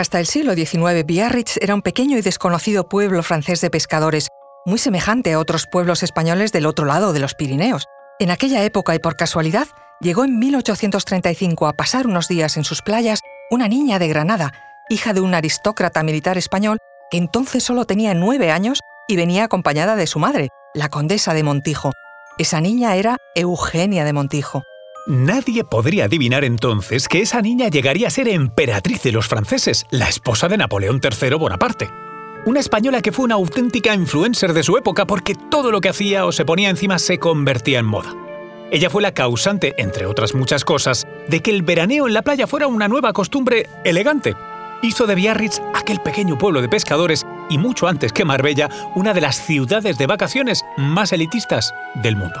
Hasta el siglo XIX, Biarritz era un pequeño y desconocido pueblo francés de pescadores, muy semejante a otros pueblos españoles del otro lado de los Pirineos. En aquella época y por casualidad, llegó en 1835 a pasar unos días en sus playas una niña de Granada, hija de un aristócrata militar español que entonces solo tenía nueve años y venía acompañada de su madre, la condesa de Montijo. Esa niña era Eugenia de Montijo. Nadie podría adivinar entonces que esa niña llegaría a ser emperatriz de los franceses, la esposa de Napoleón III Bonaparte. Una española que fue una auténtica influencer de su época porque todo lo que hacía o se ponía encima se convertía en moda. Ella fue la causante, entre otras muchas cosas, de que el veraneo en la playa fuera una nueva costumbre elegante. Hizo de Biarritz aquel pequeño pueblo de pescadores y mucho antes que Marbella, una de las ciudades de vacaciones más elitistas del mundo.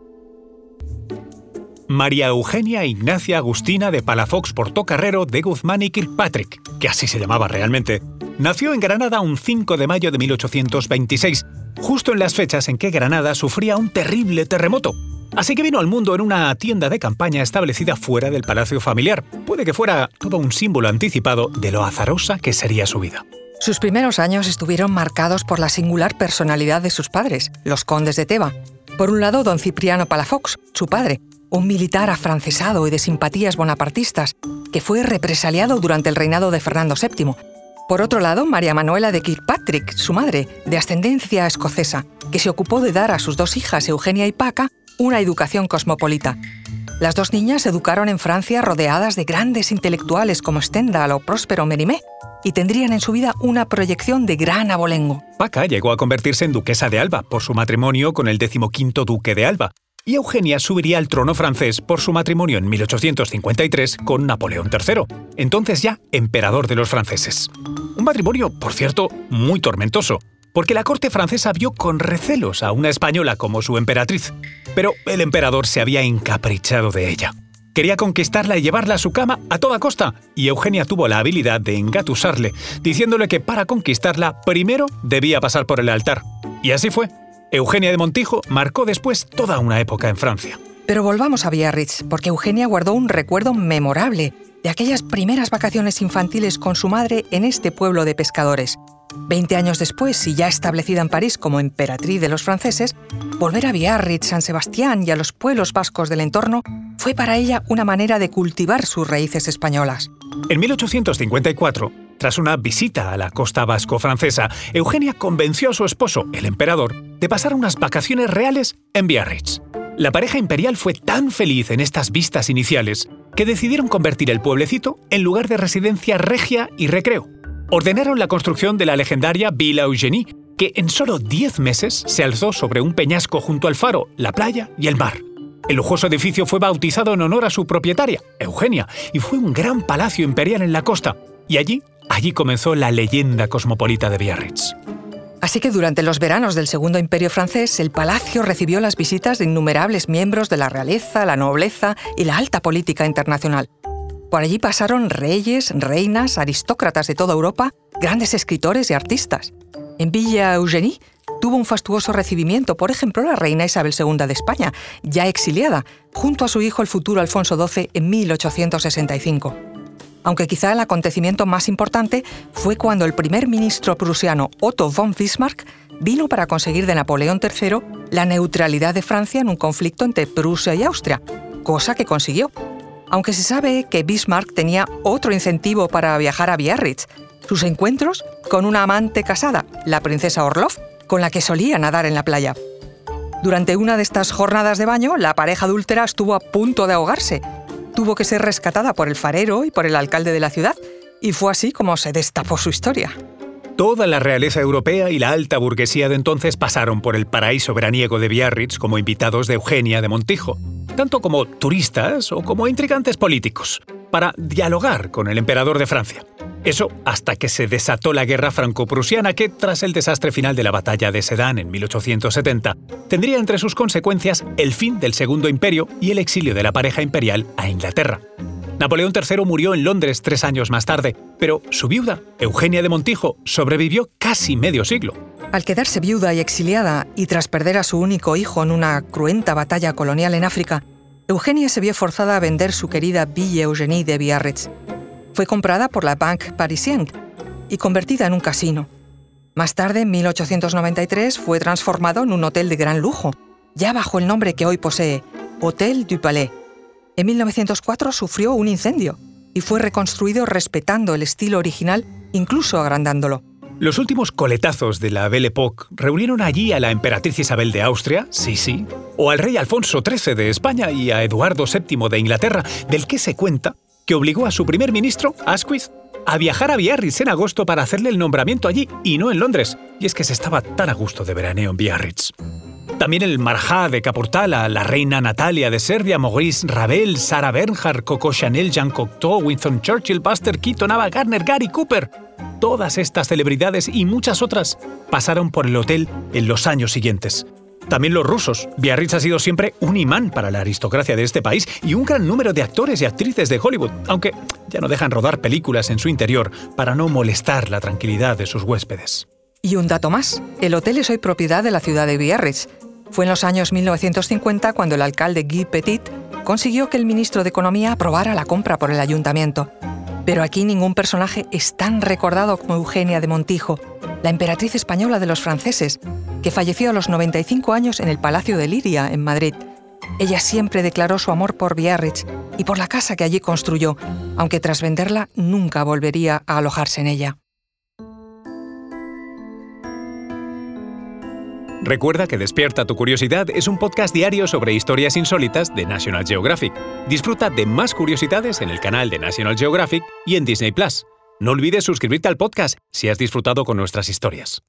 María Eugenia Ignacia Agustina de Palafox Portocarrero de Guzmán y Kirkpatrick, que así se llamaba realmente, nació en Granada un 5 de mayo de 1826, justo en las fechas en que Granada sufría un terrible terremoto. Así que vino al mundo en una tienda de campaña establecida fuera del palacio familiar. Puede que fuera todo un símbolo anticipado de lo azarosa que sería su vida. Sus primeros años estuvieron marcados por la singular personalidad de sus padres, los condes de Teba. Por un lado, don Cipriano Palafox, su padre, un militar afrancesado y de simpatías bonapartistas, que fue represaliado durante el reinado de Fernando VII. Por otro lado, María Manuela de Kirkpatrick, su madre, de ascendencia escocesa, que se ocupó de dar a sus dos hijas, Eugenia y Paca, una educación cosmopolita. Las dos niñas se educaron en Francia rodeadas de grandes intelectuales como Stendhal o Próspero Mérimée, y tendrían en su vida una proyección de gran abolengo. Paca llegó a convertirse en duquesa de Alba por su matrimonio con el decimoquinto duque de Alba, y Eugenia subiría al trono francés por su matrimonio en 1853 con Napoleón III, entonces ya emperador de los franceses. Un matrimonio, por cierto, muy tormentoso, porque la corte francesa vio con recelos a una española como su emperatriz, pero el emperador se había encaprichado de ella. Quería conquistarla y llevarla a su cama a toda costa, y Eugenia tuvo la habilidad de engatusarle, diciéndole que para conquistarla primero debía pasar por el altar. Y así fue. Eugenia de Montijo marcó después toda una época en Francia. Pero volvamos a Biarritz, porque Eugenia guardó un recuerdo memorable de aquellas primeras vacaciones infantiles con su madre en este pueblo de pescadores. Veinte años después, y ya establecida en París como emperatriz de los franceses, volver a Biarritz, San Sebastián y a los pueblos vascos del entorno fue para ella una manera de cultivar sus raíces españolas. En 1854, tras una visita a la costa vasco-francesa, Eugenia convenció a su esposo, el emperador, de pasar unas vacaciones reales en Biarritz. La pareja imperial fue tan feliz en estas vistas iniciales que decidieron convertir el pueblecito en lugar de residencia regia y recreo. Ordenaron la construcción de la legendaria Villa Eugenie, que en solo 10 meses se alzó sobre un peñasco junto al faro, la playa y el mar. El lujoso edificio fue bautizado en honor a su propietaria, Eugenia, y fue un gran palacio imperial en la costa, y allí Allí comenzó la leyenda cosmopolita de Biarritz. Así que durante los veranos del Segundo Imperio francés, el palacio recibió las visitas de innumerables miembros de la realeza, la nobleza y la alta política internacional. Por allí pasaron reyes, reinas, aristócratas de toda Europa, grandes escritores y artistas. En Villa Eugenie tuvo un fastuoso recibimiento, por ejemplo, la reina Isabel II de España, ya exiliada, junto a su hijo el futuro Alfonso XII en 1865 aunque quizá el acontecimiento más importante fue cuando el primer ministro prusiano Otto von Bismarck vino para conseguir de Napoleón III la neutralidad de Francia en un conflicto entre Prusia y Austria, cosa que consiguió. Aunque se sabe que Bismarck tenía otro incentivo para viajar a Biarritz, sus encuentros con una amante casada, la princesa Orlov, con la que solía nadar en la playa. Durante una de estas jornadas de baño, la pareja adúltera estuvo a punto de ahogarse tuvo que ser rescatada por el farero y por el alcalde de la ciudad, y fue así como se destapó su historia. Toda la realeza europea y la alta burguesía de entonces pasaron por el paraíso veraniego de Biarritz como invitados de Eugenia de Montijo, tanto como turistas o como intrigantes políticos. para dialogar con el emperador de Francia. Eso hasta que se desató la guerra franco-prusiana que, tras el desastre final de la batalla de Sedan en 1870, tendría entre sus consecuencias el fin del Segundo Imperio y el exilio de la pareja imperial a Inglaterra. Napoleón III murió en Londres tres años más tarde, pero su viuda, Eugenia de Montijo, sobrevivió casi medio siglo. Al quedarse viuda y exiliada, y tras perder a su único hijo en una cruenta batalla colonial en África, Eugenia se vio forzada a vender su querida Ville Eugénie de Biarritz. Fue comprada por la Banque Parisienne y convertida en un casino. Más tarde, en 1893, fue transformado en un hotel de gran lujo, ya bajo el nombre que hoy posee, Hotel du Palais. En 1904 sufrió un incendio y fue reconstruido respetando el estilo original, incluso agrandándolo. Los últimos coletazos de la Belle Époque reunieron allí a la emperatriz Isabel de Austria, sí, sí, o al rey Alfonso XIII de España y a Eduardo VII de Inglaterra, del que se cuenta que obligó a su primer ministro, Asquith, a viajar a Biarritz en agosto para hacerle el nombramiento allí y no en Londres. Y es que se estaba tan a gusto de veraneo en Biarritz. También el Marjá de Capurtala, la reina Natalia de Serbia, Maurice Ravel, Sarah Bernhardt, Coco Chanel, Jean Cocteau, Winston Churchill, Buster Keaton, Ava Gardner, Gary Cooper. Todas estas celebridades y muchas otras pasaron por el hotel en los años siguientes. También los rusos. Biarritz ha sido siempre un imán para la aristocracia de este país y un gran número de actores y actrices de Hollywood, aunque ya no dejan rodar películas en su interior para no molestar la tranquilidad de sus huéspedes. Y un dato más, el hotel es hoy propiedad de la ciudad de Biarritz, fue en los años 1950 cuando el alcalde Guy Petit consiguió que el ministro de Economía aprobara la compra por el ayuntamiento. Pero aquí ningún personaje es tan recordado como Eugenia de Montijo, la emperatriz española de los franceses, que falleció a los 95 años en el Palacio de Liria, en Madrid. Ella siempre declaró su amor por Biarritz y por la casa que allí construyó, aunque tras venderla nunca volvería a alojarse en ella. Recuerda que Despierta tu Curiosidad es un podcast diario sobre historias insólitas de National Geographic. Disfruta de más curiosidades en el canal de National Geographic y en Disney Plus. No olvides suscribirte al podcast si has disfrutado con nuestras historias.